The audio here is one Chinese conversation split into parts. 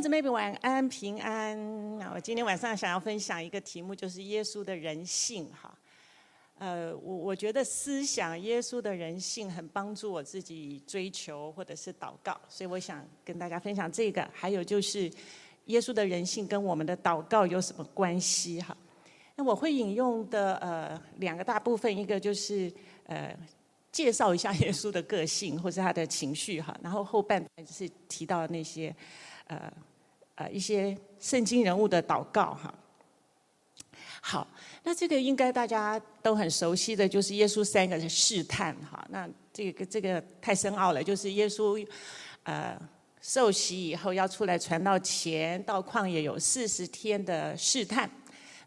姊妹们晚安平安。那我今天晚上想要分享一个题目，就是耶稣的人性哈。呃，我我觉得思想耶稣的人性很帮助我自己追求或者是祷告，所以我想跟大家分享这个。还有就是耶稣的人性跟我们的祷告有什么关系哈？那我会引用的呃两个大部分，一个就是呃介绍一下耶稣的个性或者他的情绪哈，然后后半段就是提到那些。呃，呃，一些圣经人物的祷告哈。好，那这个应该大家都很熟悉的就是耶稣三个的试探哈。那这个这个太深奥了，就是耶稣呃受洗以后要出来传道前，到旷野有四十天的试探。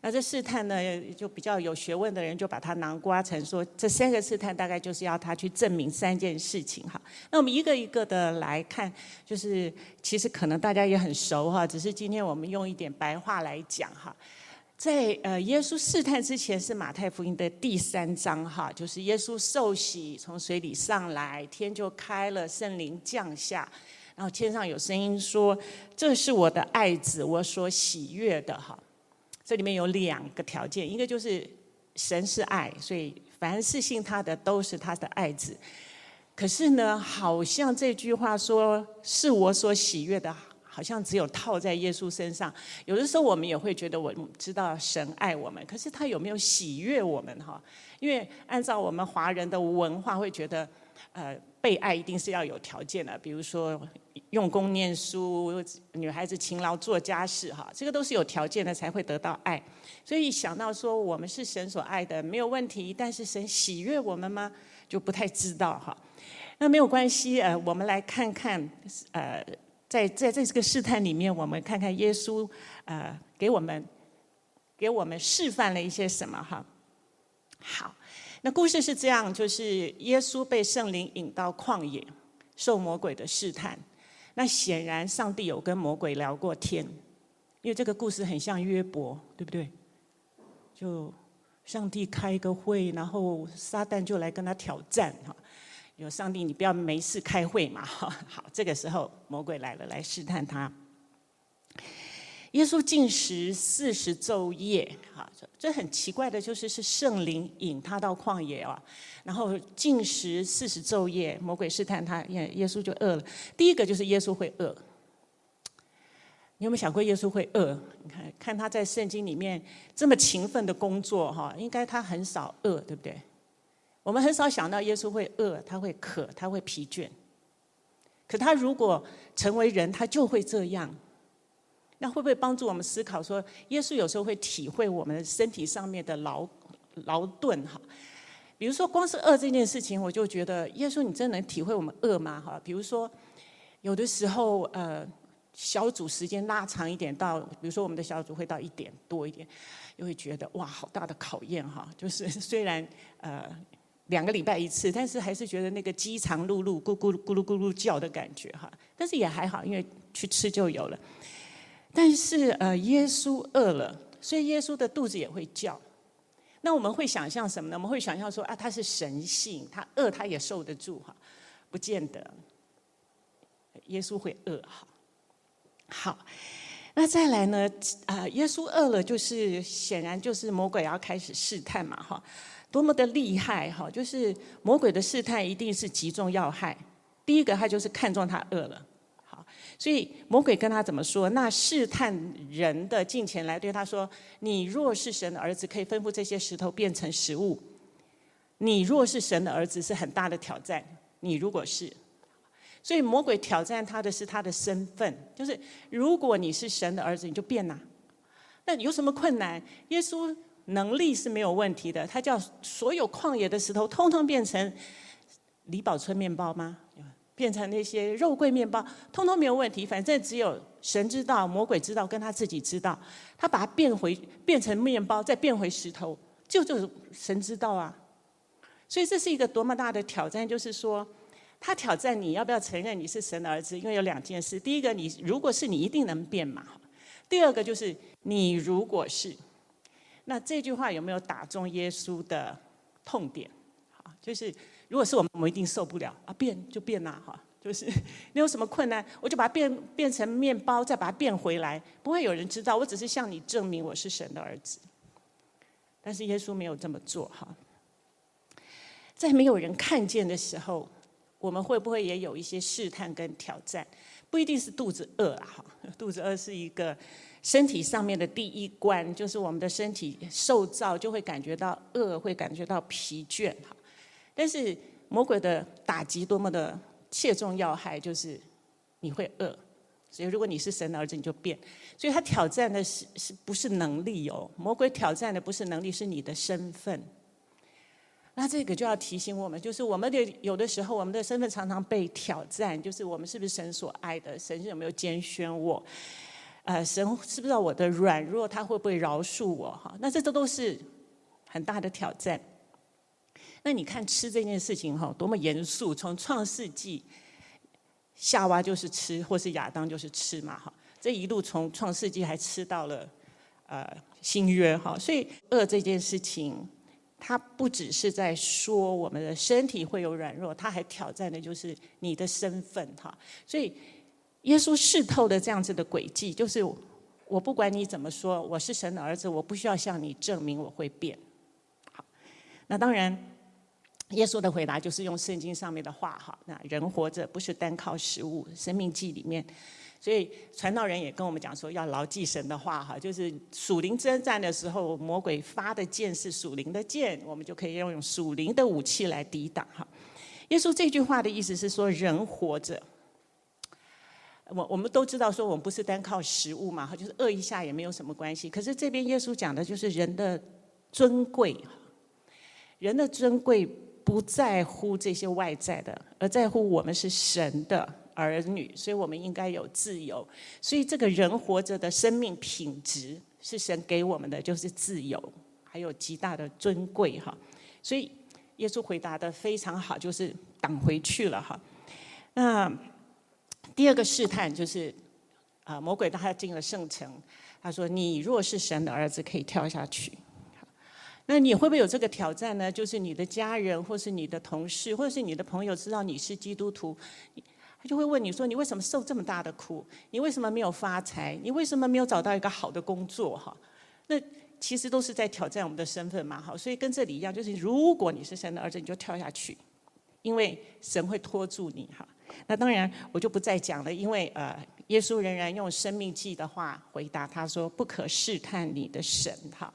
那这试探呢，就比较有学问的人就把它囊括成说，这三个试探大概就是要他去证明三件事情哈。那我们一个一个的来看，就是其实可能大家也很熟哈，只是今天我们用一点白话来讲哈。在呃耶稣试探之前是马太福音的第三章哈，就是耶稣受洗从水里上来，天就开了，圣灵降下，然后天上有声音说：“这是我的爱子，我所喜悦的哈。”这里面有两个条件，一个就是神是爱，所以凡是信他的都是他的爱子。可是呢，好像这句话说是我所喜悦的，好像只有套在耶稣身上。有的时候我们也会觉得，我知道神爱我们，可是他有没有喜悦我们哈？因为按照我们华人的文化，会觉得，呃。被爱一定是要有条件的，比如说用功念书，女孩子勤劳做家事，哈，这个都是有条件的才会得到爱。所以想到说我们是神所爱的，没有问题。但是神喜悦我们吗？就不太知道哈。那没有关系，呃，我们来看看，呃，在在这个试探里面，我们看看耶稣，呃，给我们给我们示范了一些什么哈。好。那故事是这样，就是耶稣被圣灵引到旷野，受魔鬼的试探。那显然上帝有跟魔鬼聊过天，因为这个故事很像约伯，对不对？就上帝开一个会，然后撒旦就来跟他挑战哈。有上帝，你不要没事开会嘛哈。好，这个时候魔鬼来了，来试探他。耶稣禁食四十昼夜，哈，这很奇怪的，就是是圣灵引他到旷野啊，然后禁食四十昼夜，魔鬼试探他，耶耶稣就饿了。第一个就是耶稣会饿，你有没有想过耶稣会饿？你看看他在圣经里面这么勤奋的工作，哈，应该他很少饿，对不对？我们很少想到耶稣会饿，他会渴，他会疲倦。可他如果成为人，他就会这样。那会不会帮助我们思考说，耶稣有时候会体会我们身体上面的劳劳顿哈？比如说，光是饿这件事情，我就觉得耶稣，你真能体会我们饿吗？哈，比如说，有的时候呃，小组时间拉长一点，到比如说我们的小组会到一点多一点，又会觉得哇，好大的考验哈！就是虽然呃两个礼拜一次，但是还是觉得那个饥肠辘辘咕咕咕噜咕噜叫的感觉哈。但是也还好，因为去吃就有了。但是呃，耶稣饿了，所以耶稣的肚子也会叫。那我们会想象什么呢？我们会想象说啊，他是神性，他饿他也受得住哈？不见得。耶稣会饿哈？好，那再来呢？啊，耶稣饿了，就是显然就是魔鬼要开始试探嘛哈？多么的厉害哈？就是魔鬼的试探一定是击中要害。第一个，他就是看中他饿了。所以魔鬼跟他怎么说？那试探人的近前来对他说：“你若是神的儿子，可以吩咐这些石头变成食物。你若是神的儿子，是很大的挑战。你如果是，所以魔鬼挑战他的是他的身份，就是如果你是神的儿子，你就变呐。那有什么困难？耶稣能力是没有问题的，他叫所有旷野的石头通通变成李宝春面包吗？”变成那些肉桂面包，通通没有问题。反正只有神知道，魔鬼知道，跟他自己知道。他把它变回变成面包，再变回石头，就就是神知道啊。所以这是一个多么大的挑战，就是说，他挑战你要不要承认你是神的儿子？因为有两件事：第一个，你如果是你一定能变嘛；第二个就是你如果是，那这句话有没有打中耶稣的痛点？好，就是。如果是我们，我们一定受不了啊！变就变呐，哈，就是 你有什么困难，我就把它变变成面包，再把它变回来，不会有人知道。我只是向你证明我是神的儿子。但是耶稣没有这么做哈。在没有人看见的时候，我们会不会也有一些试探跟挑战？不一定是肚子饿啊，哈，肚子饿是一个身体上面的第一关，就是我们的身体受造就会感觉到饿，会感觉到疲倦哈。但是魔鬼的打击多么的切中要害，就是你会饿，所以如果你是神的儿子，你就变。所以他挑战的是是不是能力哦？魔鬼挑战的不是能力，是你的身份。那这个就要提醒我们，就是我们的有的时候，我们的身份常常被挑战，就是我们是不是神所爱的？神是有没有拣选我？呃，神知不知道我的软弱？他会不会饶恕我？哈，那这这都是很大的挑战。那你看吃这件事情哈，多么严肃！从创世纪，夏娃就是吃，或是亚当就是吃嘛，哈，这一路从创世纪还吃到了呃新约哈，所以饿这件事情。它不只是在说我们的身体会有软弱，它还挑战的就是你的身份哈。所以耶稣试透的这样子的轨迹，就是我不管你怎么说，我是神的儿子，我不需要向你证明我会变。那当然，耶稣的回答就是用圣经上面的话哈。那人活着不是单靠食物，《生命记》里面。所以传道人也跟我们讲说，要牢记神的话哈，就是属灵征战的时候，魔鬼发的箭是属灵的箭，我们就可以用属灵的武器来抵挡哈。耶稣这句话的意思是说，人活着，我我们都知道说，我们不是单靠食物嘛哈，就是饿一下也没有什么关系。可是这边耶稣讲的就是人的尊贵，人的尊贵不在乎这些外在的，而在乎我们是神的。儿女，所以我们应该有自由。所以这个人活着的生命品质是神给我们的，就是自由，还有极大的尊贵哈。所以耶稣回答得非常好，就是挡回去了哈。那第二个试探就是啊，魔鬼当他进了圣城，他说：“你若是神的儿子，可以跳下去。”那你会不会有这个挑战呢？就是你的家人，或是你的同事，或者是你的朋友，知道你是基督徒。他就会问你说：“你为什么受这么大的苦？你为什么没有发财？你为什么没有找到一个好的工作？”哈，那其实都是在挑战我们的身份嘛。哈，所以跟这里一样，就是如果你是神的儿子，你就跳下去，因为神会拖住你。哈，那当然我就不再讲了，因为呃，耶稣仍然用生命记的话回答他说：“不可试探你的神。”哈，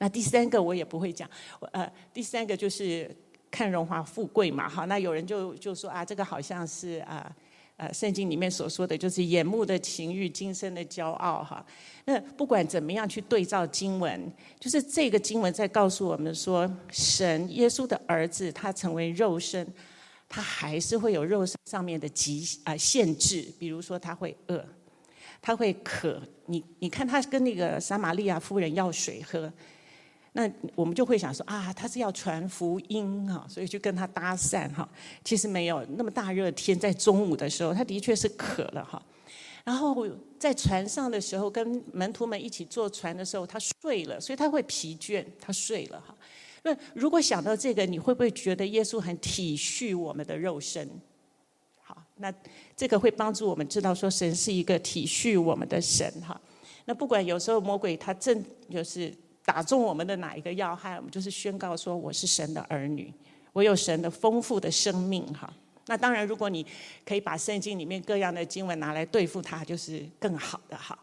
那第三个我也不会讲，呃，第三个就是。看荣华富贵嘛，哈，那有人就就说啊，这个好像是啊，呃，圣经里面所说的就是眼目的情欲，今生的骄傲哈。那不管怎么样去对照经文，就是这个经文在告诉我们说，神耶稣的儿子他成为肉身，他还是会有肉身上面的极啊限制，比如说他会饿，他会渴。你你看他跟那个撒玛利亚夫人要水喝。那我们就会想说啊，他是要传福音哈，所以就跟他搭讪哈。其实没有那么大热天，在中午的时候，他的确是渴了哈。然后在船上的时候，跟门徒们一起坐船的时候，他睡了，所以他会疲倦，他睡了哈。那如果想到这个，你会不会觉得耶稣很体恤我们的肉身？好，那这个会帮助我们知道说，神是一个体恤我们的神哈。那不管有时候魔鬼他正就是。打中我们的哪一个要害，我们就是宣告说，我是神的儿女，我有神的丰富的生命哈。那当然，如果你可以把圣经里面各样的经文拿来对付他，就是更好的哈。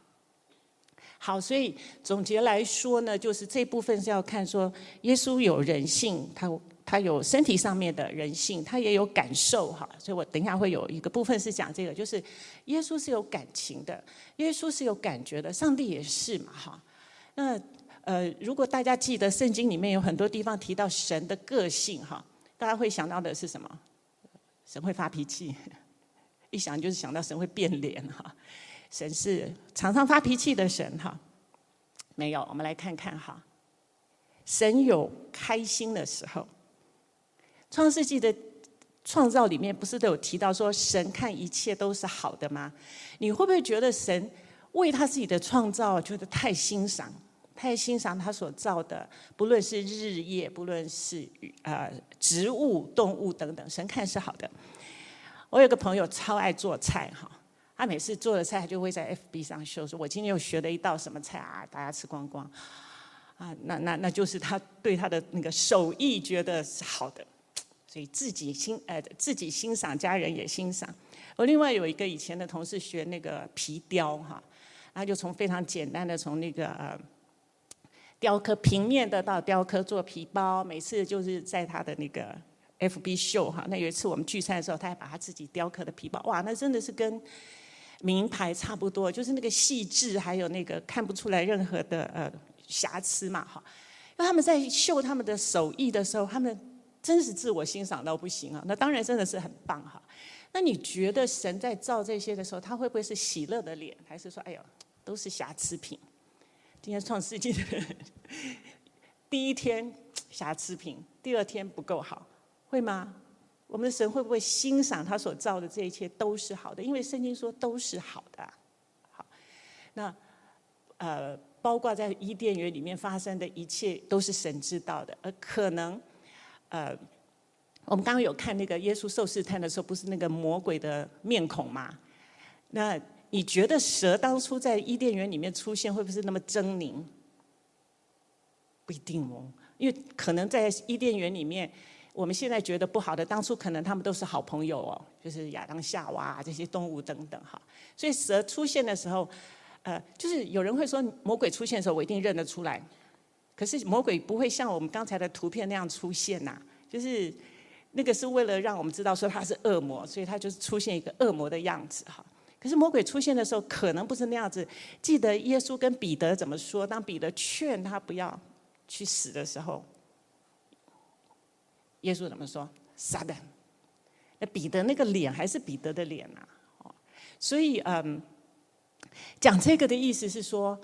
好，所以总结来说呢，就是这部分是要看说，耶稣有人性，他他有身体上面的人性，他也有感受哈。所以我等一下会有一个部分是讲这个，就是耶稣是有感情的，耶稣是有感觉的，上帝也是嘛哈。那呃，如果大家记得圣经里面有很多地方提到神的个性哈，大家会想到的是什么？神会发脾气，一想就是想到神会变脸哈。神是常常发脾气的神哈。没有，我们来看看哈。神有开心的时候。创世纪的创造里面不是都有提到说神看一切都是好的吗？你会不会觉得神为他自己的创造觉得太欣赏？太欣赏他所造的，不论是日夜，不论是呃植物、动物等等，神看是好的。我有个朋友超爱做菜哈，他每次做的菜，他就会在 FB 上秀，说我今天又学了一道什么菜啊，大家吃光光。啊，那那那就是他对他的那个手艺觉得是好的，所以自己欣呃自己欣赏，家人也欣赏。我另外有一个以前的同事学那个皮雕哈，他就从非常简单的从那个呃雕刻平面的到雕刻做皮包，每次就是在他的那个 FB 秀哈。那有一次我们聚餐的时候，他还把他自己雕刻的皮包，哇，那真的是跟名牌差不多，就是那个细致，还有那个看不出来任何的呃。瑕疵嘛，哈，那他们在秀他们的手艺的时候，他们真是自我欣赏到不行啊。那当然真的是很棒哈。那你觉得神在造这些的时候，他会不会是喜乐的脸，还是说，哎呦，都是瑕疵品？今天创世纪的 第一天瑕疵品，第二天不够好，会吗？我们的神会不会欣赏他所造的这一切都是好的？因为圣经说都是好的。好，那呃。包括在伊甸园里面发生的一切，都是神知道的。而可能，呃，我们刚刚有看那个耶稣受试探的时候，不是那个魔鬼的面孔吗？那你觉得蛇当初在伊甸园里面出现，会不会是那么狰狞？不一定哦，因为可能在伊甸园里面，我们现在觉得不好的，当初可能他们都是好朋友哦，就是亚当夏娃这些动物等等哈。所以蛇出现的时候。呃，就是有人会说魔鬼出现的时候，我一定认得出来。可是魔鬼不会像我们刚才的图片那样出现呐，就是那个是为了让我们知道说他是恶魔，所以他就是出现一个恶魔的样子哈。可是魔鬼出现的时候，可能不是那样子。记得耶稣跟彼得怎么说？当彼得劝他不要去死的时候，耶稣怎么说？撒旦。那彼得那个脸还是彼得的脸呐。哦，所以嗯。讲这个的意思是说，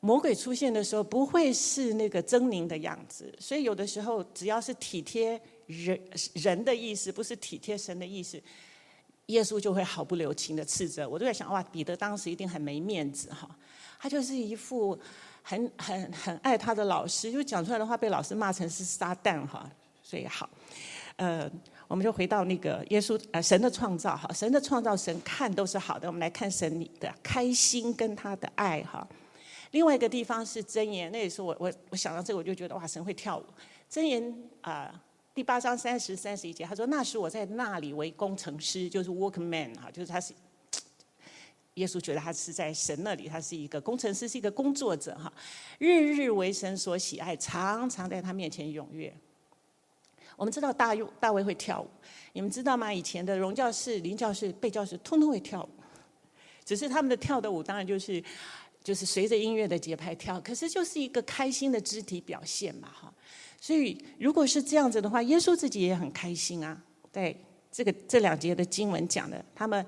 魔鬼出现的时候不会是那个狰狞的样子，所以有的时候只要是体贴人人的意思，不是体贴神的意思，耶稣就会毫不留情的斥责。我都在想，哇，彼得当时一定很没面子哈，他就是一副很很很爱他的老师，就讲出来的话被老师骂成是撒旦哈，所以好，呃。我们就回到那个耶稣呃神的创造哈，神的创造神看都是好的。我们来看神的开心跟他的爱哈。另外一个地方是箴言，那也是我我我想到这个我就觉得哇，神会跳舞。箴言啊、第八章三十三十一节，他说那时我在那里为工程师，就是 workman 哈，就是他是耶稣觉得他是在神那里，他是一个工程师，是一个工作者哈，日日为神所喜爱，常常在他面前踊跃。我们知道大用大卫会跳舞，你们知道吗？以前的荣教士、林教士、贝教士通通会跳舞，只是他们的跳的舞当然就是就是随着音乐的节拍跳，可是就是一个开心的肢体表现嘛，哈。所以如果是这样子的话，耶稣自己也很开心啊。对这个这两节的经文讲的，他们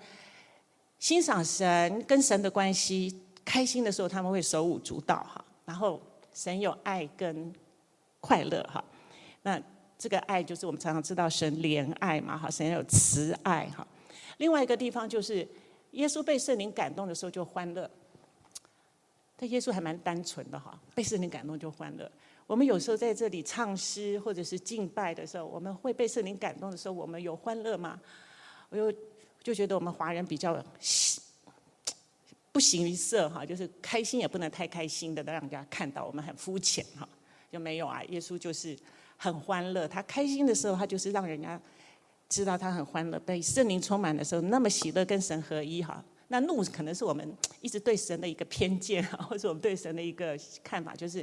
欣赏神跟神的关系，开心的时候他们会手舞足蹈哈。然后神有爱跟快乐哈，那。这个爱就是我们常常知道神怜爱嘛，哈，神有慈爱哈。另外一个地方就是耶稣被圣灵感动的时候就欢乐。但耶稣还蛮单纯的哈，被圣灵感动就欢乐。我们有时候在这里唱诗或者是敬拜的时候，我们会被圣灵感动的时候，我们有欢乐吗？我又就觉得我们华人比较不形于色哈，就是开心也不能太开心的，让人家看到我们很肤浅哈，就没有啊。耶稣就是。很欢乐，他开心的时候，他就是让人家知道他很欢乐。被圣灵充满的时候，那么喜乐跟神合一哈。那怒可能是我们一直对神的一个偏见，或者我们对神的一个看法，就是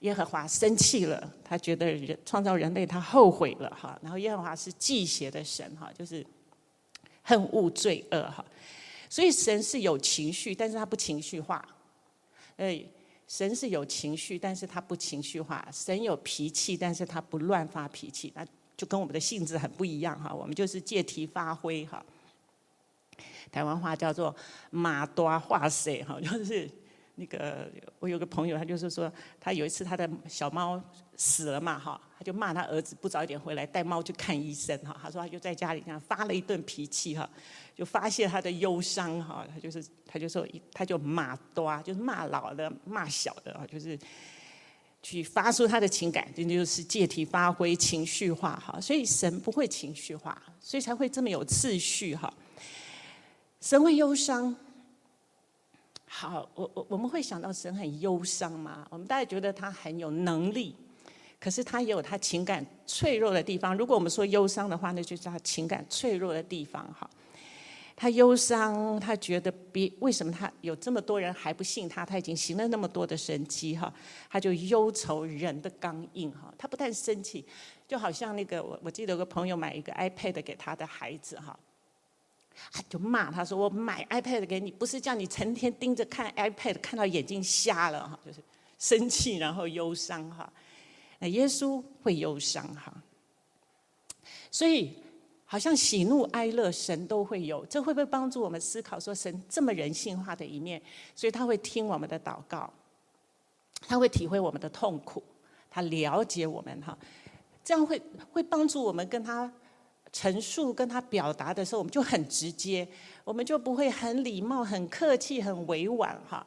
耶和华生气了，他觉得人创造人类他后悔了哈。然后耶和华是忌邪的神哈，就是恨恶罪恶哈。所以神是有情绪，但是他不情绪化。哎。神是有情绪，但是他不情绪化；神有脾气，但是他不乱发脾气。那就跟我们的性质很不一样哈。我们就是借题发挥哈。台湾话叫做“马多话塞”哈，就是那个我有个朋友，他就是说，他有一次他的小猫死了嘛哈，他就骂他儿子不早一点回来带猫去看医生哈。他说他就在家里这样发了一顿脾气哈。就发泄他的忧伤哈，他就是他就说他就骂多啊，就是骂老的骂小的啊，就是去发出他的情感，这就是借题发挥情绪化哈。所以神不会情绪化，所以才会这么有次序哈。神会忧伤。好，我我我们会想到神很忧伤吗？我们大家觉得他很有能力，可是他也有他情感脆弱的地方。如果我们说忧伤的话，那就是他情感脆弱的地方哈。他忧伤，他觉得别为什么他有这么多人还不信他？他已经行了那么多的神迹哈，他就忧愁人的刚硬哈。他不但生气，就好像那个我我记得有个朋友买一个 iPad 给他的孩子哈。他就骂他说：“我买 iPad 给你，不是叫你成天盯着看 iPad，看到眼睛瞎了哈，就是生气然后忧伤哈。那耶稣会忧伤哈，所以好像喜怒哀乐神都会有，这会不会帮助我们思考说神这么人性化的一面？所以他会听我们的祷告，他会体会我们的痛苦，他了解我们哈，这样会会帮助我们跟他。”陈述跟他表达的时候，我们就很直接，我们就不会很礼貌、很客气、很委婉哈。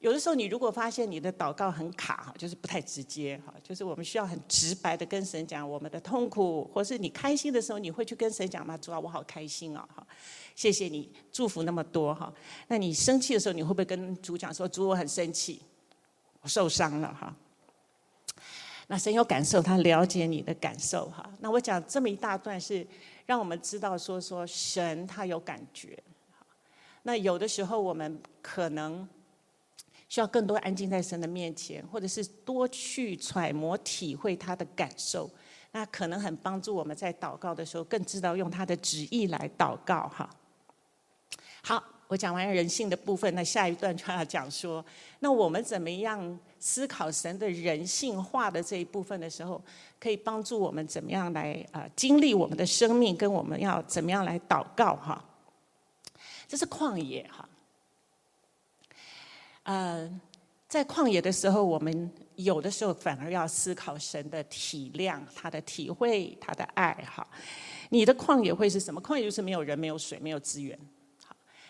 有的时候，你如果发现你的祷告很卡，就是不太直接哈，就是我们需要很直白的跟神讲我们的痛苦，或是你开心的时候，你会去跟神讲吗？主啊，我好开心啊哈，谢谢你祝福那么多哈。那你生气的时候，你会不会跟主讲说，主，我很生气，我受伤了哈？那神有感受，他了解你的感受哈。那我讲这么一大段是让我们知道说说神他有感觉。那有的时候我们可能需要更多安静在神的面前，或者是多去揣摩体会他的感受。那可能很帮助我们在祷告的时候更知道用他的旨意来祷告哈。好，我讲完人性的部分，那下一段就要讲说，那我们怎么样？思考神的人性化的这一部分的时候，可以帮助我们怎么样来啊经历我们的生命，跟我们要怎么样来祷告哈。这是旷野哈。呃，在旷野的时候，我们有的时候反而要思考神的体谅、他的体会、他的爱哈。你的旷野会是什么？旷野就是没有人、没有水、没有资源。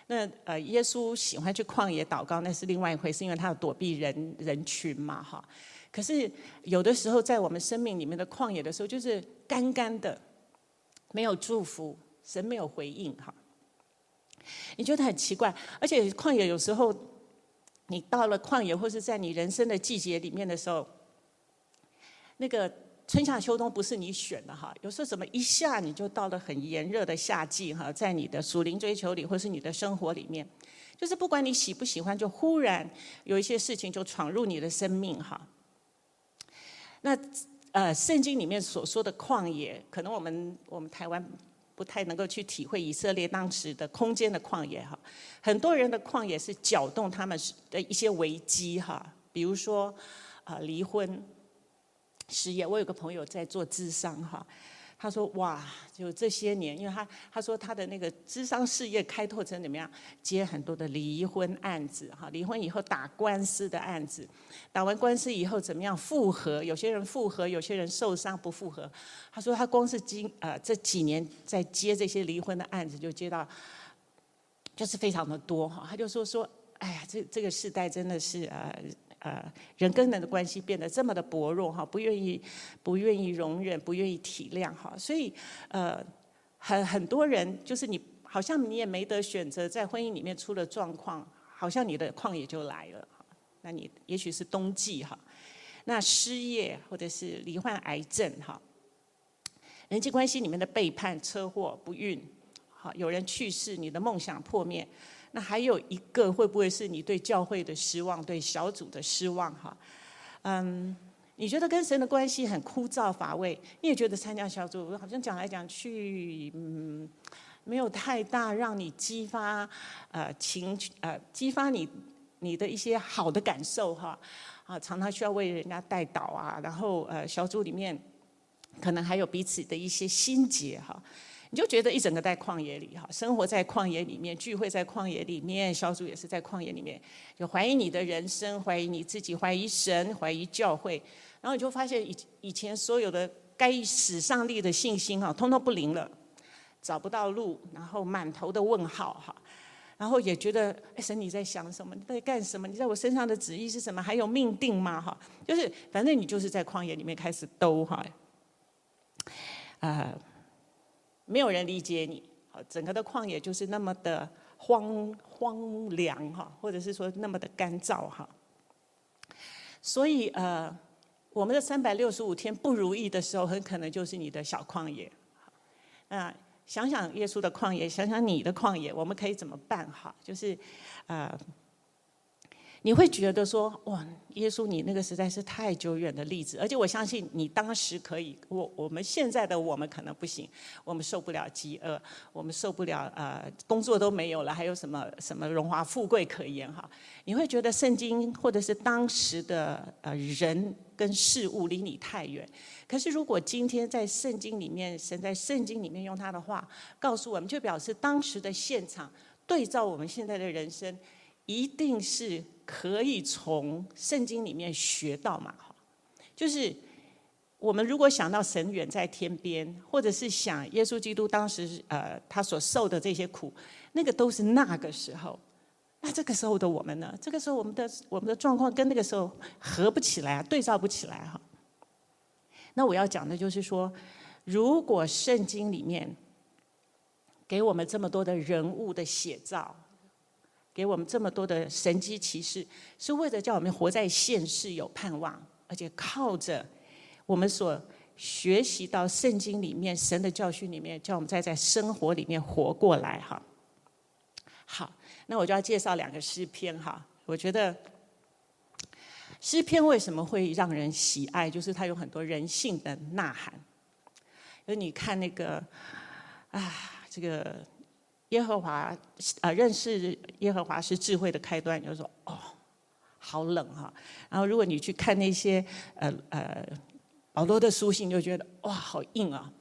那呃，耶稣喜欢去旷野祷告，那是另外一回事，因为他要躲避人人群嘛，哈。可是有的时候，在我们生命里面的旷野的时候，就是干干的，没有祝福，神没有回应，哈。你觉得很奇怪，而且旷野有时候，你到了旷野，或是在你人生的季节里面的时候，那个。春夏秋冬不是你选的哈，有时候怎么一下你就到了很炎热的夏季哈，在你的属灵追求里或是你的生活里面，就是不管你喜不喜欢，就忽然有一些事情就闯入你的生命哈。那呃，圣经里面所说的旷野，可能我们我们台湾不太能够去体会以色列当时的空间的旷野哈。很多人的旷野是搅动他们的一些危机哈，比如说啊离婚。失业，我有个朋友在做智商哈，他说哇，就这些年，因为他他说他的那个智商事业开拓成怎么样，接很多的离婚案子哈，离婚以后打官司的案子，打完官司以后怎么样复合，有些人复合，有些人受伤不复合。他说他光是今呃这几年在接这些离婚的案子，就接到就是非常的多哈，他就说说，哎呀，这这个时代真的是呃。呃，人跟人的关系变得这么的薄弱哈，不愿意不愿意容忍，不愿意体谅哈，所以呃，很很多人就是你好像你也没得选择，在婚姻里面出了状况，好像你的旷野就来了。那你也许是冬季哈，那失业或者是罹患癌症哈，人际关系里面的背叛、车祸、不孕，好，有人去世，你的梦想破灭。那还有一个会不会是你对教会的失望，对小组的失望？哈，嗯，你觉得跟神的关系很枯燥乏味，你也觉得参加小组好像讲来讲去，嗯，没有太大让你激发呃情呃激发你你的一些好的感受哈啊，常常需要为人家代祷啊，然后呃小组里面可能还有彼此的一些心结哈。你就觉得一整个在旷野里哈，生活在旷野里面，聚会在旷野里面，小组也是在旷野里面，就怀疑你的人生，怀疑你自己，怀疑神，怀疑教会，然后你就发现以以前所有的该使上力的信心哈，通通不灵了，找不到路，然后满头的问号哈。然后也觉得，哎，神你在想什么？你在干什么？你在我身上的旨意是什么？还有命定吗？哈，就是反正你就是在旷野里面开始兜哈，啊，没有人理解你，好整个的旷野就是那么的荒荒凉哈，或者是说那么的干燥哈。所以呃，我们的三百六十五天不如意的时候，很可能就是你的小旷野。啊。想想耶稣的旷野，想想你的旷野，我们可以怎么办？哈，就是，呃，你会觉得说，哇，耶稣你那个实在是太久远的例子，而且我相信你当时可以，我我们现在的我们可能不行，我们受不了饥饿，我们受不了呃工作都没有了，还有什么什么荣华富贵可言？哈，你会觉得圣经或者是当时的呃人跟事物离你太远。可是，如果今天在圣经里面，神在圣经里面用他的话告诉我们，就表示当时的现场对照我们现在的人生，一定是可以从圣经里面学到嘛？哈，就是我们如果想到神远在天边，或者是想耶稣基督当时呃他所受的这些苦，那个都是那个时候。那这个时候的我们呢？这个时候我们的我们的状况跟那个时候合不起来啊，对照不起来哈。那我要讲的就是说，如果圣经里面给我们这么多的人物的写照，给我们这么多的神迹奇事，是为了叫我们活在现世有盼望，而且靠着我们所学习到圣经里面神的教训里面，叫我们再在生活里面活过来哈。好，那我就要介绍两个诗篇哈，我觉得。诗篇为什么会让人喜爱？就是它有很多人性的呐喊。就你看那个，啊，这个耶和华啊，认识耶和华是智慧的开端。就说哦，好冷哈。然后如果你去看那些呃呃保罗的书信，就觉得哇，好硬啊。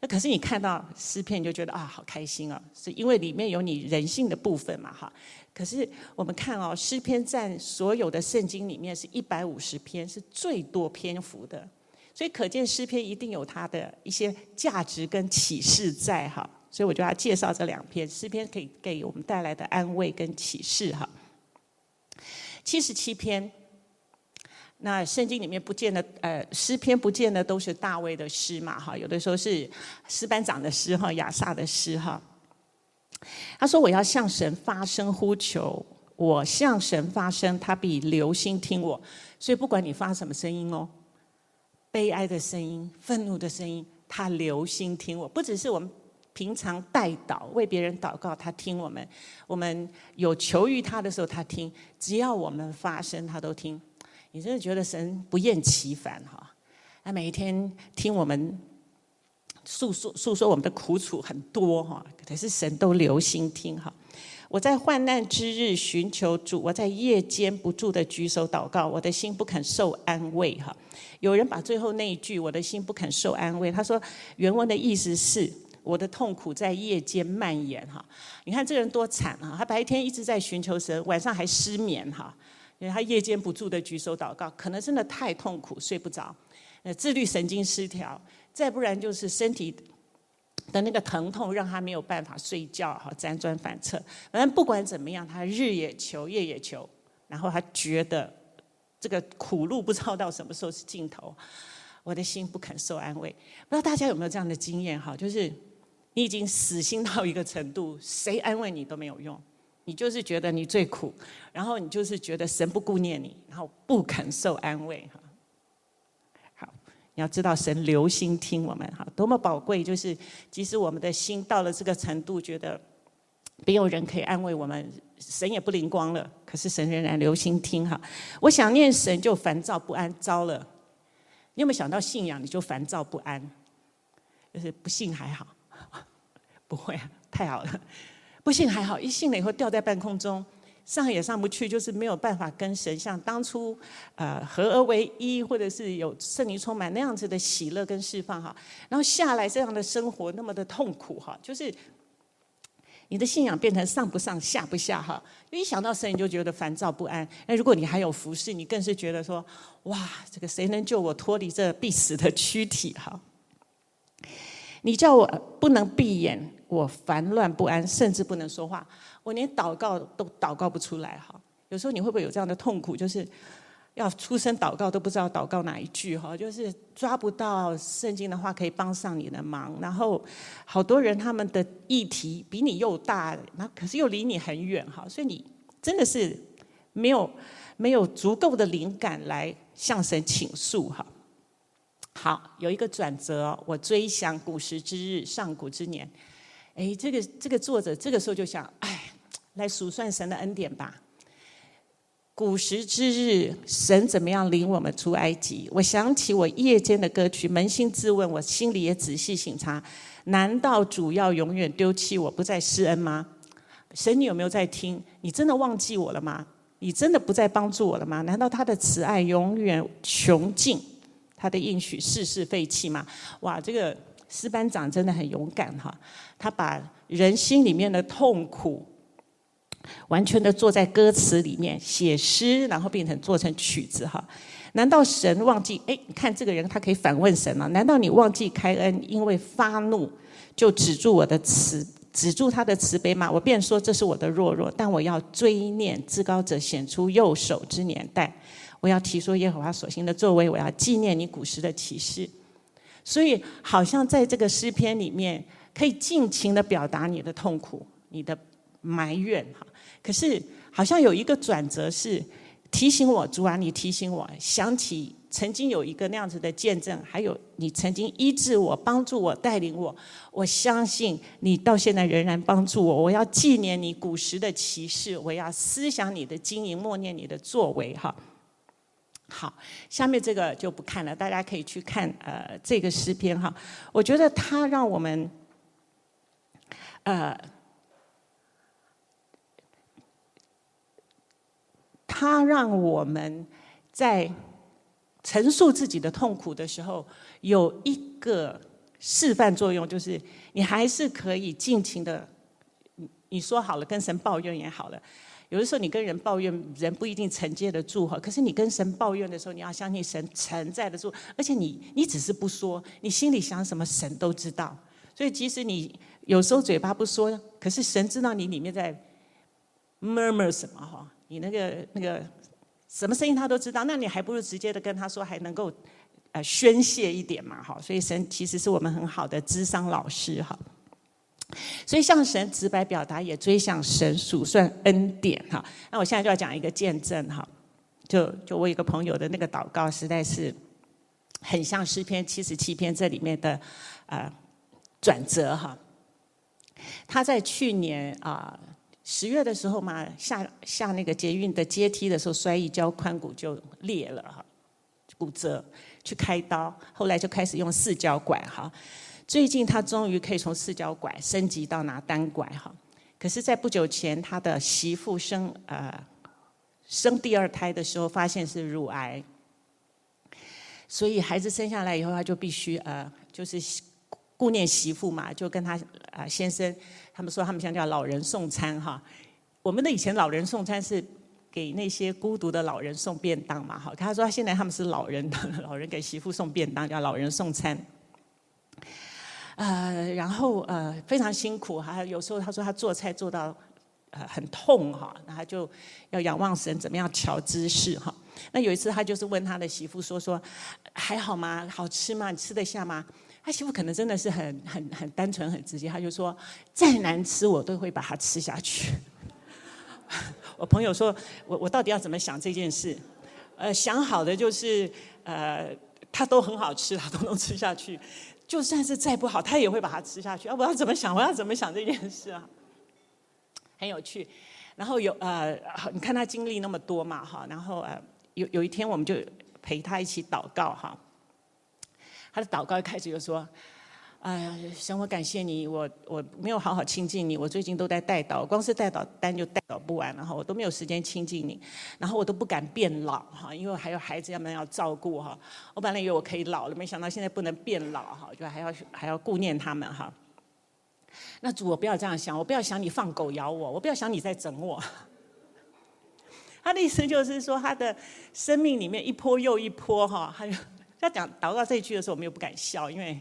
那可是你看到诗篇，就觉得啊，好开心啊，是因为里面有你人性的部分嘛，哈。可是我们看哦，诗篇占所有的圣经里面是一百五十篇，是最多篇幅的，所以可见诗篇一定有它的一些价值跟启示在哈。所以我就要介绍这两篇诗篇，可以给我们带来的安慰跟启示哈。七十七篇。那圣经里面不见得，呃，诗篇不见得都是大卫的诗嘛，哈，有的时候是诗班长的诗哈，亚萨的诗哈。他说：“我要向神发声呼求，我向神发声，他必留心听我。所以不管你发什么声音哦，悲哀的声音、愤怒的声音，他留心听我。不只是我们平常代祷为别人祷告，他听我们；我们有求于他的时候，他听。只要我们发声，他都听。”你真的觉得神不厌其烦哈？他每一天听我们诉说诉说我们的苦楚很多哈，可是神都留心听哈。我在患难之日寻求主，我在夜间不住的举手祷告，我的心不肯受安慰哈。有人把最后那一句“我的心不肯受安慰”，他说原文的意思是我的痛苦在夜间蔓延哈。你看这个人多惨啊！他白天一直在寻求神，晚上还失眠哈。因为他夜间不住的举手祷告，可能真的太痛苦，睡不着，呃，自律神经失调，再不然就是身体的那个疼痛让他没有办法睡觉，哈，辗转反侧。反正不管怎么样，他日也求，夜也求，然后他觉得这个苦路不知道到什么时候是尽头，我的心不肯受安慰。不知道大家有没有这样的经验？哈，就是你已经死心到一个程度，谁安慰你都没有用。你就是觉得你最苦，然后你就是觉得神不顾念你，然后不肯受安慰哈。好，你要知道神留心听我们哈，多么宝贵！就是即使我们的心到了这个程度，觉得没有人可以安慰我们，神也不灵光了，可是神仍然留心听哈。我想念神就烦躁不安，糟了！你有没有想到信仰你就烦躁不安？就是不信还好，不会啊，太好了。不信还好，一信了以后掉在半空中，上也上不去，就是没有办法跟神像当初呃合而为一，或者是有圣灵充满那样子的喜乐跟释放哈。然后下来这样的生活那么的痛苦哈，就是你的信仰变成上不上下不下哈。一想到神你就觉得烦躁不安。那如果你还有服侍，你更是觉得说哇，这个谁能救我脱离这必死的躯体哈？你叫我不能闭眼。我烦乱不安，甚至不能说话，我连祷告都祷告不出来哈。有时候你会不会有这样的痛苦，就是要出声祷告都不知道祷告哪一句哈，就是抓不到圣经的话可以帮上你的忙。然后好多人他们的议题比你又大，那可是又离你很远哈，所以你真的是没有没有足够的灵感来向神倾诉哈。好，有一个转折，我追想古时之日，上古之年。哎，这个这个作者这个时候就想，哎，来数算神的恩典吧。古时之日，神怎么样领我们出埃及？我想起我夜间的歌曲，扪心自问，我心里也仔细省察。难道主要永远丢弃我，不再施恩吗？神，你有没有在听？你真的忘记我了吗？你真的不再帮助我了吗？难道他的慈爱永远穷尽？他的应许世世废弃吗？哇，这个诗班长真的很勇敢哈！他把人心里面的痛苦，完全的做在歌词里面写诗，然后变成做成曲子哈。难道神忘记？哎，你看这个人，他可以反问神了。难道你忘记开恩，因为发怒就止住我的慈，止住他的慈悲吗？我便说这是我的弱弱，但我要追念至高者显出右手之年代。我要提出耶和华所行的作为，我要纪念你古时的启示。所以，好像在这个诗篇里面，可以尽情的表达你的痛苦、你的埋怨哈。可是，好像有一个转折是提醒我，主啊，你提醒我，想起曾经有一个那样子的见证，还有你曾经医治我、帮助我、带领我。我相信你到现在仍然帮助我。我要纪念你古时的启示，我要思想你的经营，默念你的作为哈。好，下面这个就不看了，大家可以去看呃这个诗篇哈。我觉得它让我们，呃，它让我们在陈述自己的痛苦的时候，有一个示范作用，就是你还是可以尽情的，你说好了跟神抱怨也好了。有的时候你跟人抱怨，人不一定承接得住哈。可是你跟神抱怨的时候，你要相信神承载得住，而且你你只是不说，你心里想什么，神都知道。所以即使你有时候嘴巴不说，可是神知道你里面在 murmur 什么哈。你那个那个什么声音他都知道，那你还不如直接的跟他说，还能够呃宣泄一点嘛哈。所以神其实是我们很好的智商老师哈。所以向神直白表达，也追向神数算恩典哈。那我现在就要讲一个见证哈，就就我一个朋友的那个祷告，实在是很像诗篇七十七篇这里面的呃转折哈。他在去年啊十月的时候嘛，下下那个捷运的阶梯的时候摔一跤，髋骨就裂了哈，骨折，去开刀，后来就开始用四脚拐哈。最近他终于可以从四脚拐升级到拿单拐哈，可是，在不久前他的媳妇生呃生第二胎的时候，发现是乳癌，所以孩子生下来以后，他就必须呃就是顾念媳妇嘛，就跟他呃先生，他们说他们现在叫老人送餐哈，我们的以前老人送餐是给那些孤独的老人送便当嘛哈，他说现在他们是老人 老人给媳妇送便当，叫老人送餐。呃，然后呃非常辛苦，还有时候他说他做菜做到呃很痛哈，那他就要仰望神怎么样调姿势哈。那有一次他就是问他的媳妇说说还好吗？好吃吗？你吃得下吗？他媳妇可能真的是很很很单纯很直接，他就说再难吃我都会把它吃下去。我朋友说我我到底要怎么想这件事？呃，想好的就是呃他都很好吃，他都能吃下去。就算是再不好，他也会把它吃下去。啊，我要怎么想？我要怎么想这件事啊？很有趣。然后有呃，你看他经历那么多嘛，哈。然后呃，有有一天我们就陪他一起祷告哈。他的祷告一开始就说。哎呀，神，我感谢你，我我没有好好亲近你，我最近都在代祷，光是代祷单就代祷不完，然后我都没有时间亲近你，然后我都不敢变老哈，因为还有孩子要们要照顾哈。我本来以为我可以老了，没想到现在不能变老哈，就还要还要顾念他们哈。那主，我不要这样想，我不要想你放狗咬我，我不要想你在整我。他的意思就是说，他的生命里面一波又一波哈，他就他讲祷告这一句的时候，我们又不敢笑，因为。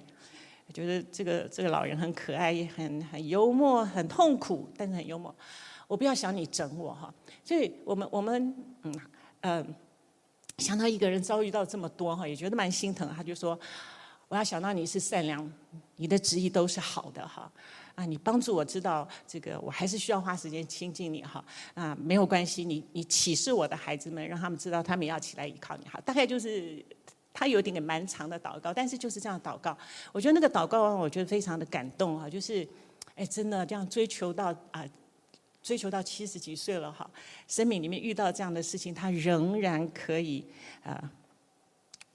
觉得这个这个老人很可爱，也很很幽默，很痛苦，但是很幽默。我不要想你整我哈。所以我们我们嗯嗯、想到一个人遭遇到这么多哈，也觉得蛮心疼。他就说，我要想到你是善良，你的旨意都是好的哈。啊，你帮助我知道这个，我还是需要花时间亲近你哈。啊，没有关系，你你启示我的孩子们，让他们知道他们要起来依靠你哈。大概就是他有点点蛮长的祷告，但是就是这样祷告。我觉得那个祷告，我觉得非常的感动哈。就是，哎，真的这样追求到啊，追求到七十几岁了哈，生命里面遇到这样的事情，他仍然可以啊。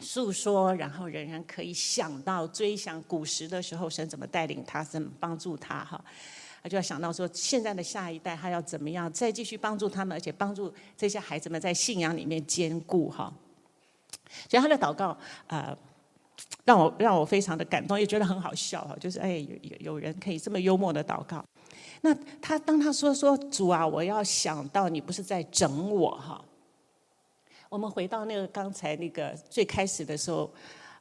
诉说，然后仍然可以想到追想古时的时候，神怎么带领他，怎么帮助他哈，他就要想到说，现在的下一代他要怎么样再继续帮助他们，而且帮助这些孩子们在信仰里面坚固哈。所以他的祷告啊，让我让我非常的感动，也觉得很好笑哈，就是哎，有有有人可以这么幽默的祷告。那他当他说说主啊，我要想到你不是在整我哈。我们回到那个刚才那个最开始的时候，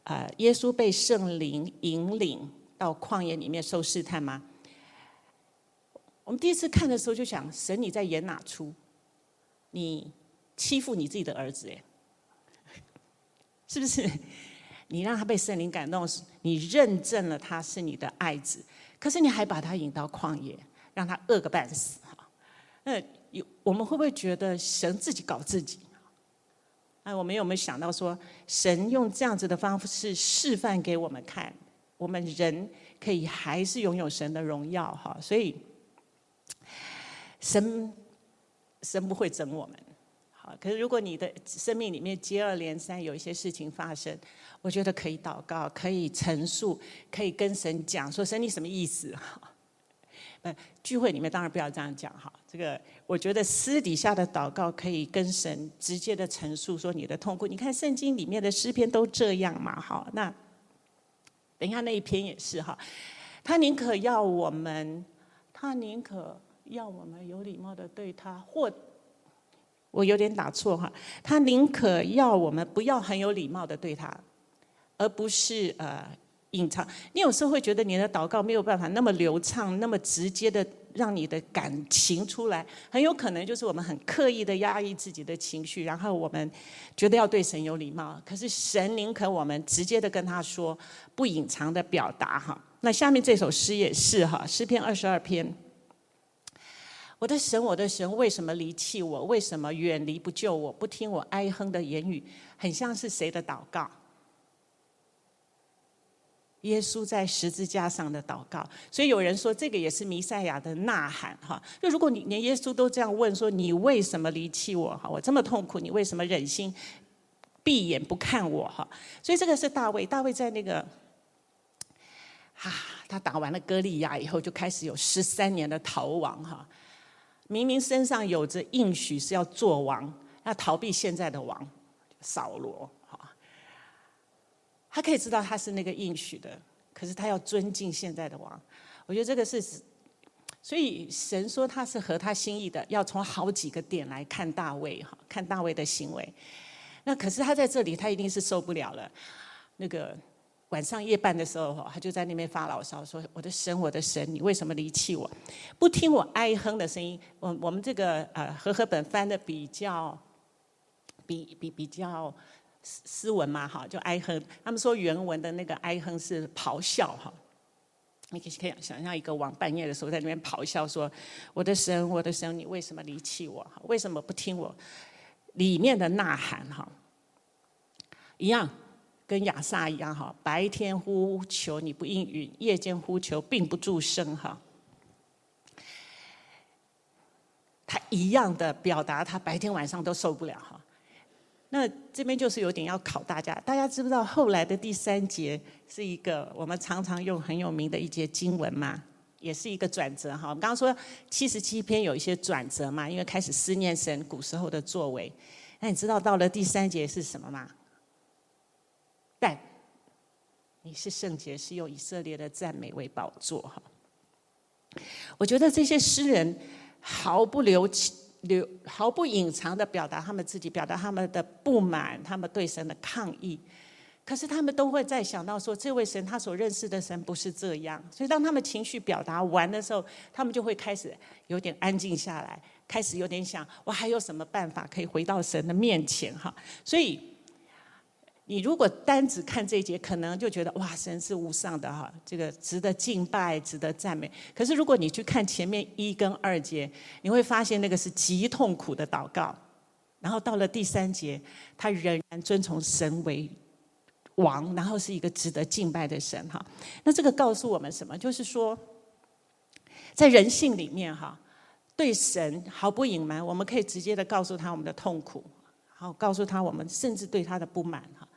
啊，耶稣被圣灵引领到旷野里面受试探吗？我们第一次看的时候就想，神你在演哪出？你欺负你自己的儿子哎，是不是？你让他被圣灵感动，你认证了他是你的爱子，可是你还把他引到旷野，让他饿个半死哈？那有我们会不会觉得神自己搞自己？哎，我们有没有想到说，神用这样子的方式示范给我们看，我们人可以还是拥有神的荣耀哈？所以，神神不会整我们，可是如果你的生命里面接二连三有一些事情发生，我觉得可以祷告，可以陈述，可以跟神讲说，神你什么意思哈？呃，聚会里面当然不要这样讲哈。这个我觉得私底下的祷告可以跟神直接的陈述说你的痛苦。你看圣经里面的诗篇都这样嘛，哈。那等一下那一篇也是哈。他宁可要我们，他宁可要我们有礼貌的对他，或我有点打错哈。他宁可要我们不要很有礼貌的对他，而不是呃。隐藏，你有时候会觉得你的祷告没有办法那么流畅、那么直接的让你的感情出来，很有可能就是我们很刻意的压抑自己的情绪，然后我们觉得要对神有礼貌，可是神宁可我们直接的跟他说，不隐藏的表达哈。那下面这首诗也是哈，诗篇二十二篇。我的神，我的神，为什么离弃我？为什么远离不救我？不听我哀哼的言语，很像是谁的祷告？耶稣在十字架上的祷告，所以有人说这个也是弥赛亚的呐喊哈。就如果你连耶稣都这样问说，你为什么离弃我哈？我这么痛苦，你为什么忍心闭眼不看我哈？所以这个是大卫，大卫在那个啊，他打完了歌利亚以后，就开始有十三年的逃亡哈。明明身上有着应许是要做王，要逃避现在的王扫罗。哈他可以知道他是那个应许的，可是他要尊敬现在的王。我觉得这个是，所以神说他是合他心意的，要从好几个点来看大卫哈，看大卫的行为。那可是他在这里，他一定是受不了了。那个晚上夜半的时候哈，他就在那边发牢骚说：“我的神，我的神，你为什么离弃我？不听我哀哼的声音？”我我们这个呃和合本翻的比较，比比比较。斯斯文嘛，哈，就哀哼。他们说原文的那个哀哼是咆哮，哈。你可以可以想象一个王半夜的时候在那边咆哮，说：“我的神，我的神，你为什么离弃我？为什么不听我？”里面的呐喊，哈，一样，跟亚萨一样，哈。白天呼求你不应允，夜间呼求并不住声，哈。他一样的表达，他白天晚上都受不了，哈。那这边就是有点要考大家，大家知不知道后来的第三节是一个我们常常用很有名的一节经文吗？也是一个转折哈。我们刚刚说七十七篇有一些转折嘛，因为开始思念神古时候的作为。那你知道到了第三节是什么吗？但你是圣洁，是用以色列的赞美为宝座哈。我觉得这些诗人毫不留情。留毫不隐藏的表达他们自己，表达他们的不满，他们对神的抗议。可是他们都会再想到说，这位神他所认识的神不是这样。所以当他们情绪表达完的时候，他们就会开始有点安静下来，开始有点想，我还有什么办法可以回到神的面前哈？所以。你如果单只看这一节，可能就觉得哇，神是无上的哈，这个值得敬拜，值得赞美。可是如果你去看前面一跟二节，你会发现那个是极痛苦的祷告。然后到了第三节，他仍然遵从神为王，然后是一个值得敬拜的神哈。那这个告诉我们什么？就是说，在人性里面哈，对神毫不隐瞒，我们可以直接的告诉他我们的痛苦，好告诉他我们甚至对他的不满哈。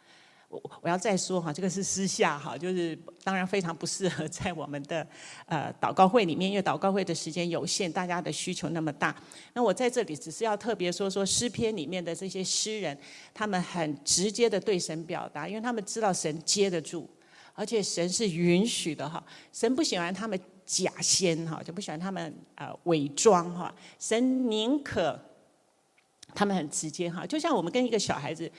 我要再说哈，这个是私下哈，就是当然非常不适合在我们的呃祷告会里面，因为祷告会的时间有限，大家的需求那么大。那我在这里只是要特别说说诗篇里面的这些诗人，他们很直接的对神表达，因为他们知道神接得住，而且神是允许的哈，神不喜欢他们假仙哈，就不喜欢他们呃伪装哈，神宁可他们很直接哈，就像我们跟一个小孩子，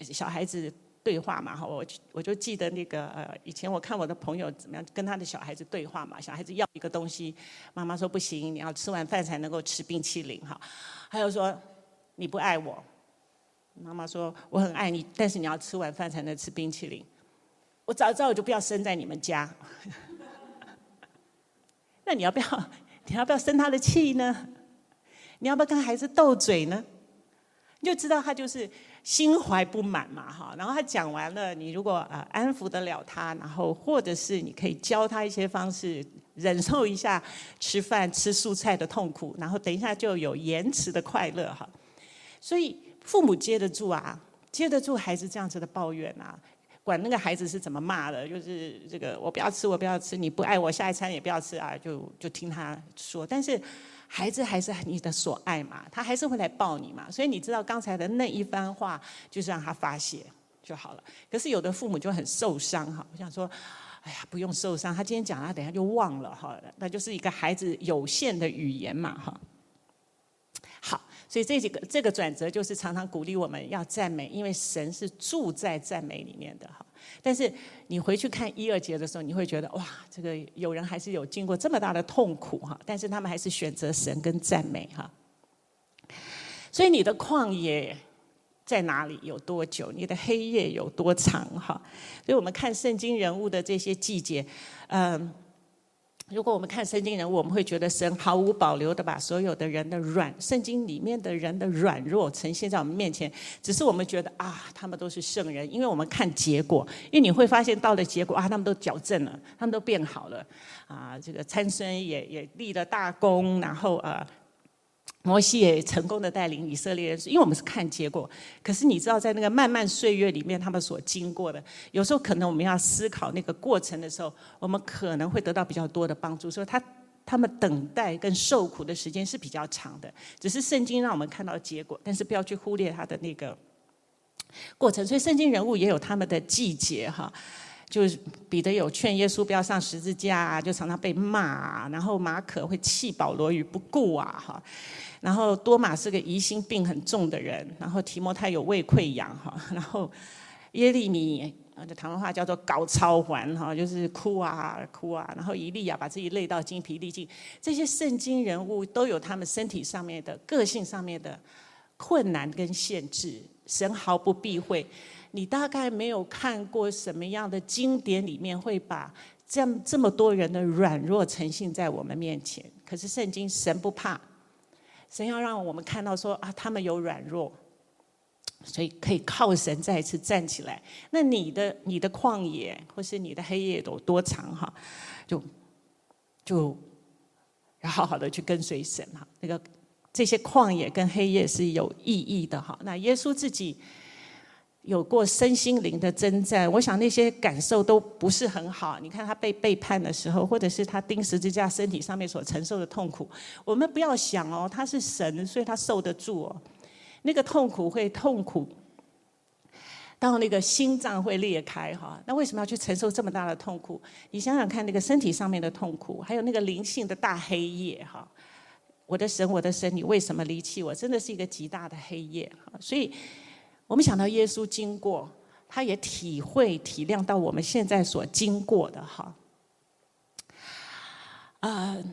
小孩子。对话嘛，哈，我我就记得那个呃，以前我看我的朋友怎么样跟他的小孩子对话嘛，小孩子要一个东西，妈妈说不行，你要吃完饭才能够吃冰淇淋，哈，还有说你不爱我，妈妈说我很爱你，但是你要吃完饭才能吃冰淇淋，我早知道我就不要生在你们家，那你要不要你要不要生他的气呢？你要不要跟孩子斗嘴呢？你就知道他就是。心怀不满嘛，哈，然后他讲完了，你如果呃安抚得了他，然后或者是你可以教他一些方式，忍受一下吃饭吃素菜的痛苦，然后等一下就有延迟的快乐哈。所以父母接得住啊，接得住孩子这样子的抱怨啊，管那个孩子是怎么骂的，就是这个我不要吃，我不要吃，你不爱我，下一餐也不要吃啊，就就听他说，但是。孩子还是你的所爱嘛，他还是会来抱你嘛，所以你知道刚才的那一番话，就是让他发泄就好了。可是有的父母就很受伤哈，我想说，哎呀，不用受伤，他今天讲，他等下就忘了哈，那就是一个孩子有限的语言嘛哈。所以这几个这个转折就是常常鼓励我们要赞美，因为神是住在赞美里面的哈。但是你回去看一二节的时候，你会觉得哇，这个有人还是有经过这么大的痛苦哈，但是他们还是选择神跟赞美哈。所以你的旷野在哪里？有多久？你的黑夜有多长？哈。所以我们看圣经人物的这些季节，嗯。如果我们看圣经人，我们会觉得神毫无保留的把所有的人的软，圣经里面的人的软弱呈现在我们面前。只是我们觉得啊，他们都是圣人，因为我们看结果。因为你会发现到了结果啊，他们都矫正了，他们都变好了。啊，这个参孙也也立了大功，然后呃。摩西也成功的带领以色列人，因为我们是看结果。可是你知道，在那个漫漫岁月里面，他们所经过的，有时候可能我们要思考那个过程的时候，我们可能会得到比较多的帮助。所以他他们等待跟受苦的时间是比较长的。只是圣经让我们看到结果，但是不要去忽略他的那个过程。所以圣经人物也有他们的季节哈。就是彼得有劝耶稣不要上十字架，就常常被骂。然后马可会弃保罗于不顾啊，哈。然后多马是个疑心病很重的人，然后提摩太有胃溃疡哈，然后耶利米啊，这台湾话叫做搞超环哈，就是哭啊哭啊，然后以利亚把自己累到精疲力尽，这些圣经人物都有他们身体上面的个性上面的困难跟限制，神毫不避讳。你大概没有看过什么样的经典里面会把这样这么多人的软弱呈现在我们面前，可是圣经神不怕。神要让我们看到说啊，他们有软弱，所以可以靠神再一次站起来。那你的你的旷野或是你的黑夜有多长哈？就就要好好的去跟随神哈。那个这些旷野跟黑夜是有意义的哈。那耶稣自己有过身心灵的征战，我想那些感受都不是很好。你看他被背叛的时候，或者是他钉十字架身体上面所承受的痛苦，我们不要想哦，他是神，所以他受得住哦。那个痛苦会痛苦到那个心脏会裂开哈。那为什么要去承受这么大的痛苦？你想想看，那个身体上面的痛苦，还有那个灵性的大黑夜哈。我的神，我的神，你为什么离弃我？真的是一个极大的黑夜哈。所以。我们想到耶稣经过他也体会体谅到我们现在所经过的哈。啊、呃，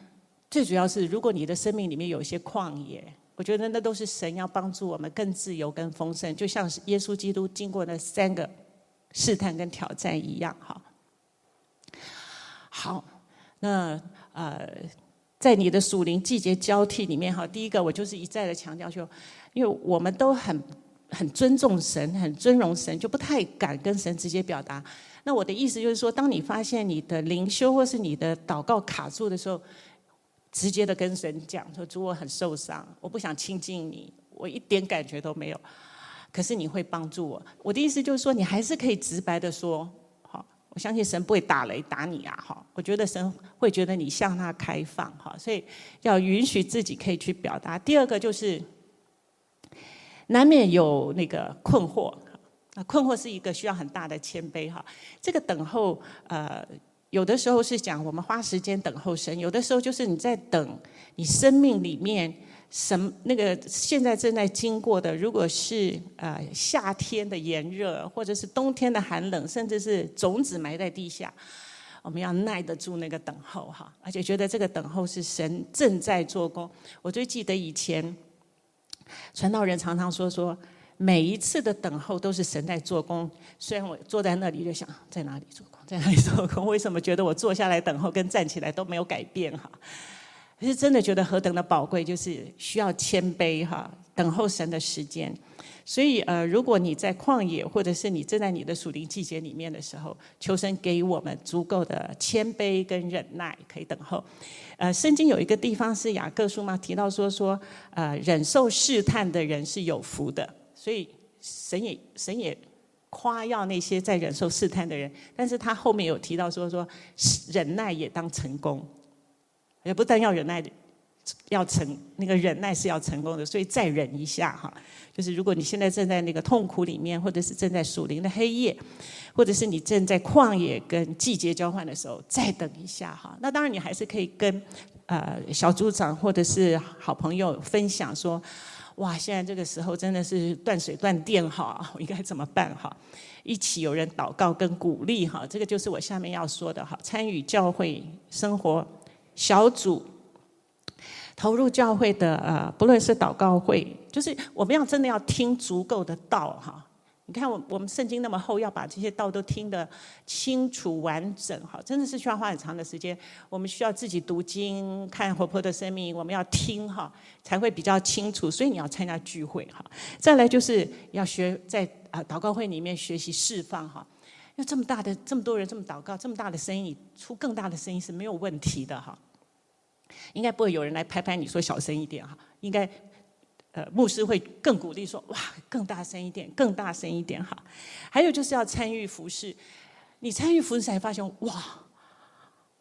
最主要是，如果你的生命里面有一些旷野，我觉得那都是神要帮助我们更自由、更丰盛，就像是耶稣基督经过那三个试探跟挑战一样哈。好，那呃，在你的属灵季节交替里面哈，第一个我就是一再的强调，说因为我们都很很尊重神，很尊荣神，就不太敢跟神直接表达。那我的意思就是说，当你发现你的灵修或是你的祷告卡住的时候，直接的跟神讲说：“主，我很受伤，我不想亲近你，我一点感觉都没有。可是你会帮助我。”我的意思就是说，你还是可以直白的说：“好，我相信神不会打雷打你啊！”哈，我觉得神会觉得你向他开放哈，所以要允许自己可以去表达。第二个就是难免有那个困惑。啊，困惑是一个需要很大的谦卑哈。这个等候，呃，有的时候是讲我们花时间等候神，有的时候就是你在等你生命里面什那个现在正在经过的，如果是呃夏天的炎热，或者是冬天的寒冷，甚至是种子埋在地下，我们要耐得住那个等候哈，而且觉得这个等候是神正在做工。我最记得以前传道人常常说说。每一次的等候都是神在做工，虽然我坐在那里就想在哪里做工，在哪里做工？为什么觉得我坐下来等候跟站起来都没有改变哈？可是真的觉得何等的宝贵，就是需要谦卑哈，等候神的时间。所以呃，如果你在旷野，或者是你正在你的属灵季节里面的时候，求神给我们足够的谦卑跟忍耐，可以等候。呃，圣经有一个地方是雅各书嘛，提到说说呃，忍受试探的人是有福的。所以神也神也夸耀那些在忍受试探的人，但是他后面有提到说说忍耐也当成功，也不但要忍耐，要成那个忍耐是要成功的，所以再忍一下哈。就是如果你现在正在那个痛苦里面，或者是正在属灵的黑夜，或者是你正在旷野跟季节交换的时候，再等一下哈。那当然你还是可以跟呃小组长或者是好朋友分享说。哇，现在这个时候真的是断水断电哈，我应该怎么办哈？一起有人祷告跟鼓励哈，这个就是我下面要说的哈。参与教会生活小组，投入教会的呃，不论是祷告会，就是我们要真的要听足够的道哈。你看，我我们圣经那么厚，要把这些道都听得清楚完整，哈，真的是需要花很长的时间。我们需要自己读经，看活泼的生命，我们要听哈，才会比较清楚。所以你要参加聚会哈。再来就是要学在啊祷告会里面学习释放哈。要这么大的这么多人这么祷告，这么大的声音，出更大的声音是没有问题的哈。应该不会有人来拍拍你说小声一点哈。应该。呃，牧师会更鼓励说：“哇，更大声一点，更大声一点，哈。”还有就是要参与服饰，你参与服饰才发现，哇，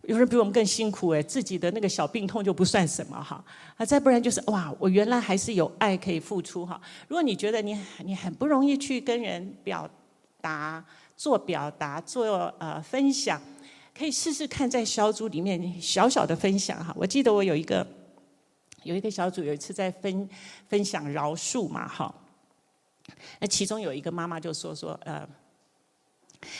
有人比我们更辛苦哎，自己的那个小病痛就不算什么哈。啊，再不然就是哇，我原来还是有爱可以付出哈。如果你觉得你你很不容易去跟人表达、做表达、做呃分享，可以试试看在小组里面小小的分享哈。我记得我有一个。有一个小组有一次在分分享饶恕嘛，哈，那其中有一个妈妈就说说，呃，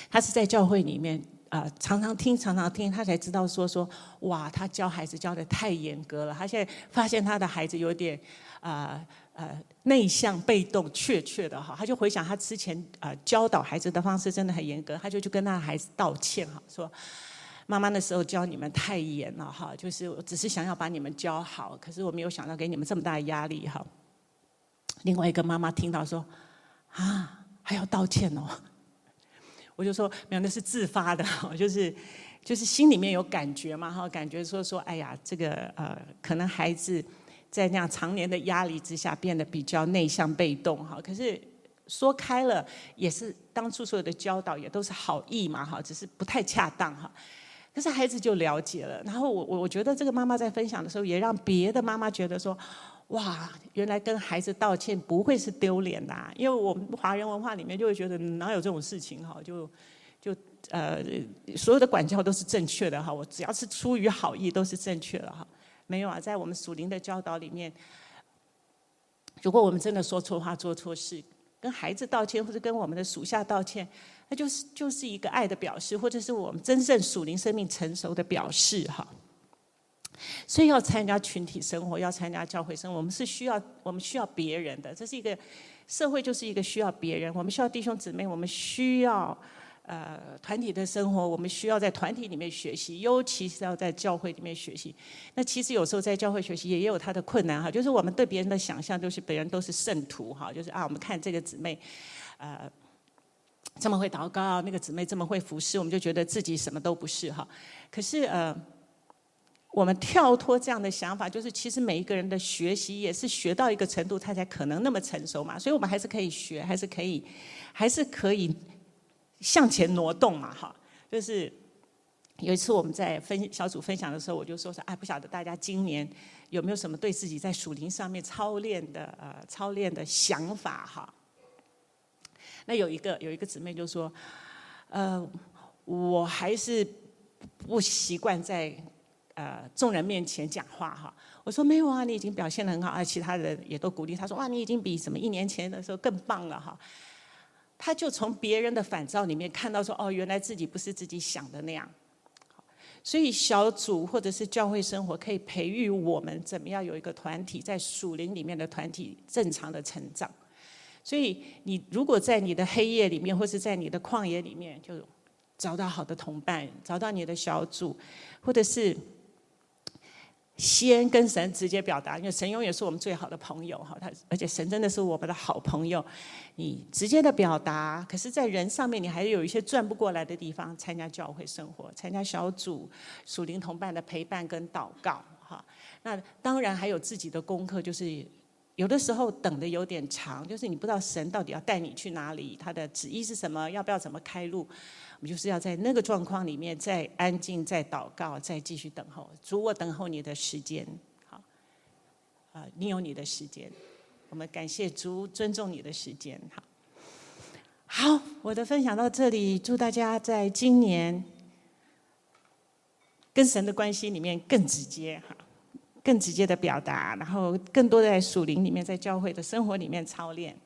她是在教会里面啊、常常听常常听，她才知道说说，哇，她教孩子教得太严格了，她现在发现她的孩子有点啊，呃内向被动怯怯的哈，他就回想他之前、呃、教导孩子的方式真的很严格，他就去跟他的孩子道歉哈，说。妈妈那时候教你们太严了哈，就是我只是想要把你们教好，可是我没有想到给你们这么大的压力哈。另外一个妈妈听到说，啊，还要道歉哦，我就说没有，那是自发的，就是就是心里面有感觉嘛哈，感觉说说，哎呀，这个呃，可能孩子在那样常年的压力之下变得比较内向被动哈，可是说开了也是当初所有的教导也都是好意嘛哈，只是不太恰当哈。可是孩子就了解了，然后我我我觉得这个妈妈在分享的时候，也让别的妈妈觉得说，哇，原来跟孩子道歉不会是丢脸的，因为我们华人文化里面就会觉得哪有这种事情哈，就就呃所有的管教都是正确的哈，我只要是出于好意都是正确的哈，没有啊，在我们属灵的教导里面，如果我们真的说错话做错事，跟孩子道歉，或者跟我们的属下道歉，那就是就是一个爱的表示，或者是我们真正属灵生命成熟的表示哈。所以要参加群体生活，要参加教会生活，我们是需要我们需要别人的，这是一个社会，就是一个需要别人，我们需要弟兄姊妹，我们需要。呃，团体的生活，我们需要在团体里面学习，尤其是要在教会里面学习。那其实有时候在教会学习也有它的困难哈，就是我们对别人的想象，就是别人都是圣徒哈，就是啊，我们看这个姊妹，呃，这么会祷告，那个姊妹这么会服侍，我们就觉得自己什么都不是哈。可是呃，我们跳脱这样的想法，就是其实每一个人的学习也是学到一个程度，他才可能那么成熟嘛。所以我们还是可以学，还是可以，还是可以。向前挪动嘛，哈，就是有一次我们在分小组分享的时候，我就说说，哎，不晓得大家今年有没有什么对自己在属灵上面操练的呃操练的想法哈？那有一个有一个姊妹就说，呃，我还是不习惯在呃众人面前讲话哈。我说没有啊，你已经表现得很好啊，其他人也都鼓励他说，哇，你已经比什么一年前的时候更棒了哈。他就从别人的反照里面看到说：“哦，原来自己不是自己想的那样。”所以小组或者是教会生活可以培育我们怎么样有一个团体在属灵里面的团体正常的成长。所以你如果在你的黑夜里面，或是在你的旷野里面，就找到好的同伴，找到你的小组，或者是。先跟神直接表达，因为神永远是我们最好的朋友哈，他而且神真的是我们的好朋友。你直接的表达，可是，在人上面你还有一些转不过来的地方，参加教会生活，参加小组、属灵同伴的陪伴跟祷告哈。那当然还有自己的功课，就是有的时候等得有点长，就是你不知道神到底要带你去哪里，他的旨意是什么，要不要怎么开路。就是要在那个状况里面，再安静，再祷告，再继续等候。主，我等候你的时间。好，啊，你有你的时间。我们感谢主，尊重你的时间。好，好，我的分享到这里。祝大家在今年跟神的关系里面更直接，哈，更直接的表达，然后更多在属灵里面，在教会的生活里面操练。